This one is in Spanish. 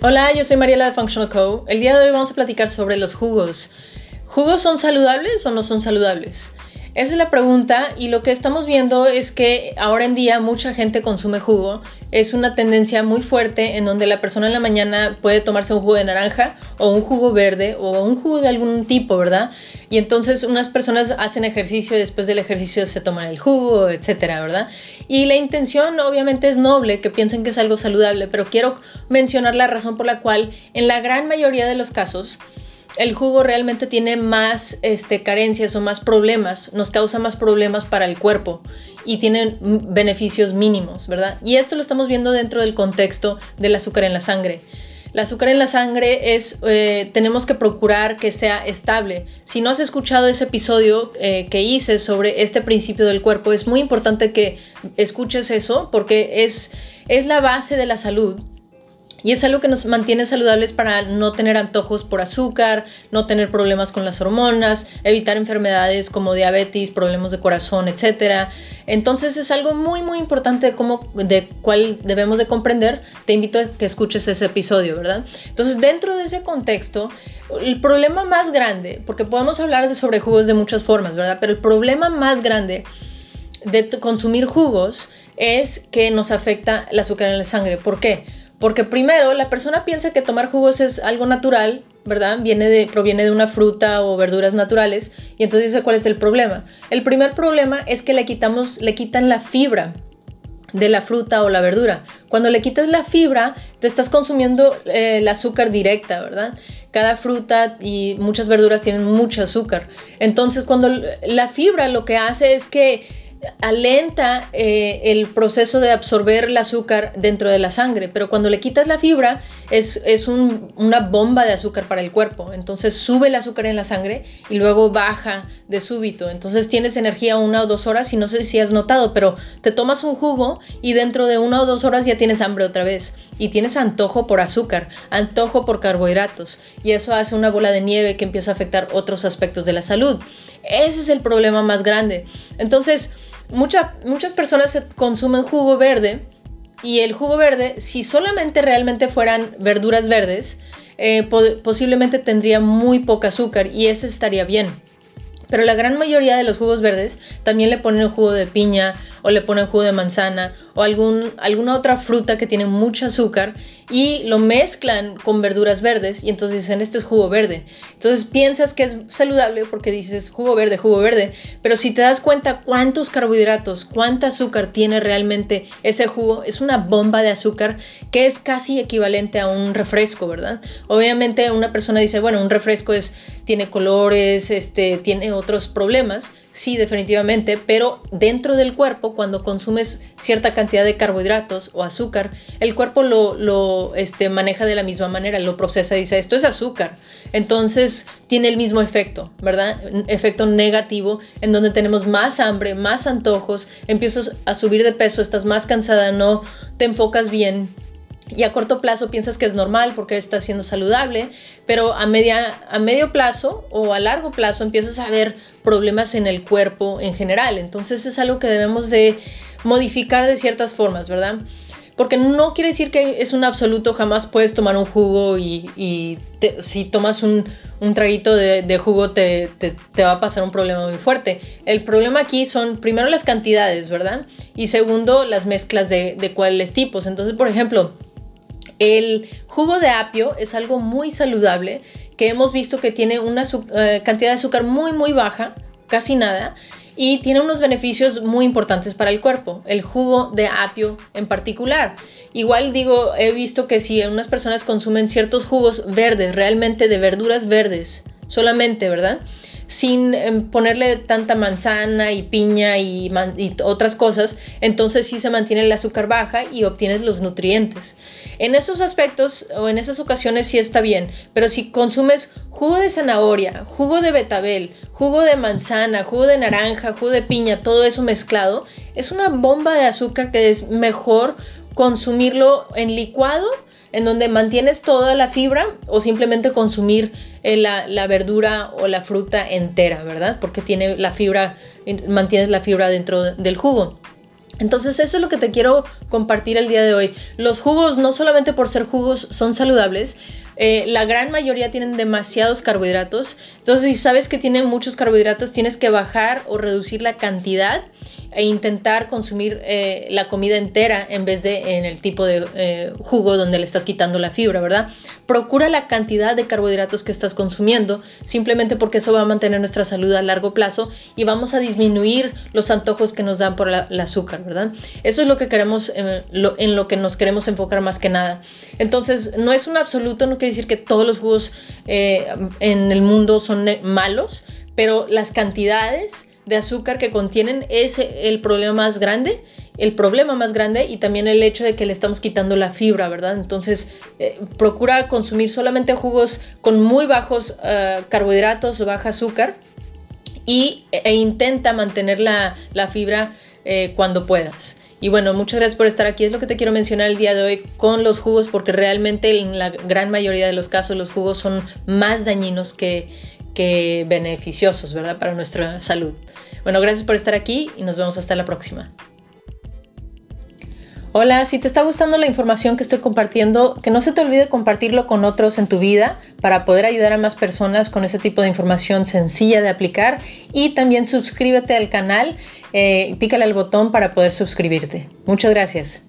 Hola, yo soy Mariela de Functional Co. El día de hoy vamos a platicar sobre los jugos. ¿Jugos son saludables o no son saludables? Esa es la pregunta y lo que estamos viendo es que ahora en día mucha gente consume jugo. Es una tendencia muy fuerte en donde la persona en la mañana puede tomarse un jugo de naranja o un jugo verde o un jugo de algún tipo, ¿verdad? Y entonces unas personas hacen ejercicio y después del ejercicio se toman el jugo, etcétera, ¿verdad? Y la intención obviamente es noble, que piensen que es algo saludable, pero quiero mencionar la razón por la cual en la gran mayoría de los casos el jugo realmente tiene más este, carencias o más problemas, nos causa más problemas para el cuerpo y tiene beneficios mínimos, ¿verdad? Y esto lo estamos viendo dentro del contexto del azúcar en la sangre. El azúcar en la sangre es, eh, tenemos que procurar que sea estable. Si no has escuchado ese episodio eh, que hice sobre este principio del cuerpo, es muy importante que escuches eso porque es, es la base de la salud y es algo que nos mantiene saludables para no tener antojos por azúcar, no tener problemas con las hormonas, evitar enfermedades como diabetes, problemas de corazón, etc. Entonces es algo muy muy importante de cómo de cuál debemos de comprender. Te invito a que escuches ese episodio, ¿verdad? Entonces, dentro de ese contexto, el problema más grande, porque podemos hablar de sobre jugos de muchas formas, ¿verdad? Pero el problema más grande de consumir jugos es que nos afecta el azúcar en la sangre. ¿Por qué? Porque primero la persona piensa que tomar jugos es algo natural, ¿verdad? Viene de, proviene de una fruta o verduras naturales y entonces dice cuál es el problema. El primer problema es que le quitamos, le quitan la fibra de la fruta o la verdura. Cuando le quitas la fibra, te estás consumiendo eh, el azúcar directa, ¿verdad? Cada fruta y muchas verduras tienen mucho azúcar. Entonces, cuando la fibra lo que hace es que alenta eh, el proceso de absorber el azúcar dentro de la sangre, pero cuando le quitas la fibra es, una bomba de azúcar para el cuerpo, entonces sube el azúcar en la sangre y luego baja de súbito, entonces tienes energía una o dos horas y no sé si has notado, pero te tomas un jugo y dentro de una o dos horas ya tienes hambre otra vez y tienes antojo por azúcar, antojo por carbohidratos y eso hace una bola de nieve que empieza a afectar otros aspectos de la salud. Ese es el problema más grande. Entonces, muchas personas consumen jugo verde y el jugo verde, si solamente realmente fueran verduras verdes, eh, posiblemente tendría muy poco azúcar y ese estaría bien. Pero la gran mayoría de los jugos verdes también le ponen jugo de piña o le ponen jugo de manzana o algún, alguna otra fruta que tiene mucho azúcar y lo mezclan con verduras verdes y entonces dicen, este es jugo verde. Entonces piensas que es saludable porque dices jugo verde, jugo verde, pero si te das cuenta cuántos carbohidratos, cuánta azúcar tiene realmente ese jugo, es una bomba de azúcar que es casi equivalente a un refresco, ¿verdad? Obviamente una persona dice, bueno, un refresco es, tiene colores, este, tiene otros problemas, sí, definitivamente, pero dentro del cuerpo, cuando consumes cierta cantidad de carbohidratos o azúcar, el cuerpo lo, este, maneja de la misma manera, lo procesa dice, esto es azúcar. Entonces tiene el mismo efecto, ¿verdad? efecto negativo, en donde tenemos más hambre, más antojos, empiezas a subir de peso, estás más cansada, no te enfocas bien y a corto plazo piensas que es normal porque estás siendo saludable, pero a, media, a medio plazo o a largo plazo empiezas a ver problemas en el cuerpo en general. Entonces es algo que debemos de modificar de ciertas formas, ¿verdad? Porque no quiere decir que es un absoluto, jamás puedes tomar un jugo y, si tomas un, traguito de, jugo te, va a pasar un problema muy fuerte. El problema aquí son primero las cantidades, ¿verdad? Y segundo las mezclas de cuáles tipos. Entonces, por ejemplo, el jugo de apio es algo muy saludable que hemos visto que tiene una eh, cantidad de azúcar muy muy baja, casi nada, y tiene unos beneficios muy importantes para el cuerpo, el jugo de apio en particular. Igual digo, he visto que si unas personas consumen ciertos jugos verdes, realmente de verduras verdes, solamente, ¿verdad? Sin em, ponerle tanta manzana y piña y, otras cosas, entonces sí se mantiene el azúcar baja y obtienes los nutrientes. En esos aspectos o en esas ocasiones sí está bien, pero si consumes jugo de zanahoria, jugo de betabel, jugo de manzana, jugo de naranja, jugo de piña, todo eso mezclado, es una bomba de azúcar que es mejor consumirlo en licuado en donde mantienes toda la fibra o simplemente consumir eh, la, verdura o la fruta entera, ¿verdad? Porque tiene la fibra, mantienes la fibra dentro del jugo. Entonces eso es lo que te quiero compartir el día de hoy. Los jugos no solamente por ser jugos son saludables, eh, la gran mayoría tienen demasiados carbohidratos. Entonces si sabes que tienen muchos carbohidratos tienes que bajar o reducir la cantidad e intentar consumir eh, la comida entera en vez de en el tipo de eh, jugo donde le estás quitando la fibra, ¿verdad? Procura la cantidad de carbohidratos que estás consumiendo, simplemente porque eso va a mantener nuestra salud a largo plazo y vamos a disminuir los antojos que nos dan por el azúcar, ¿verdad? Eso es lo que queremos, en lo que nos queremos enfocar más que nada. Entonces, no es un absoluto, no quiere decir que todos los jugos en el mundo son malos, pero las cantidades de azúcar que contienen es el problema más grande, el problema más grande y también el hecho de que le estamos quitando la fibra, ¿verdad? Entonces, eh, procura consumir solamente jugos con muy bajos eh, carbohidratos baja azúcar y, e intenta mantener la, fibra eh, cuando puedas. Y bueno, muchas gracias por estar aquí. Es lo que te quiero mencionar el día de hoy con los jugos, porque realmente en la gran mayoría de los casos los jugos son más dañinos que, que beneficiosos, ¿verdad? Para nuestra salud. Bueno, gracias por estar aquí y nos vemos hasta la próxima. Hola, si te está gustando la información que estoy compartiendo, que no se te olvide compartirlo con otros en tu vida para poder ayudar a más personas con ese tipo de información sencilla de aplicar y también suscríbete al canal, eh, pícale al botón para poder suscribirte. Muchas gracias.